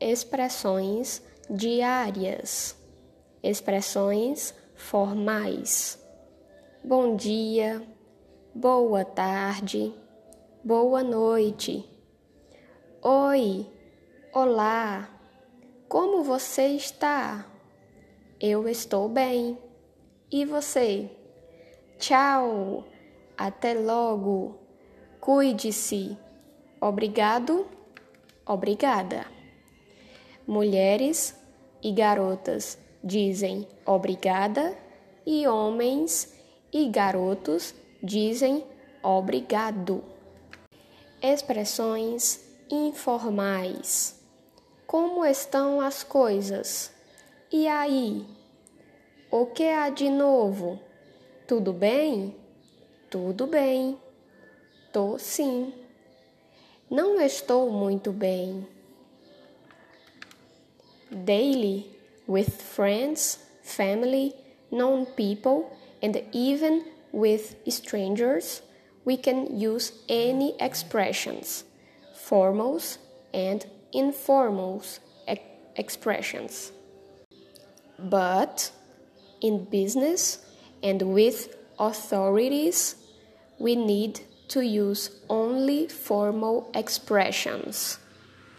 expressões diárias, expressões formais. Bom dia, boa tarde, boa noite. Oi, olá, como você está? Eu estou bem. E você? Tchau, até logo, cuide-se. Obrigado, obrigada. Mulheres e garotas dizem obrigada e homens e garotos dizem obrigado. Expressões informais. Como estão as coisas? E aí? O que há de novo? Tudo bem? Tudo bem. Tô sim. Não estou muito bem. Daily with friends, family, known people, and even with strangers, we can use any expressions, formals and informal expressions. But in business and with authorities, we need to use only formal expressions.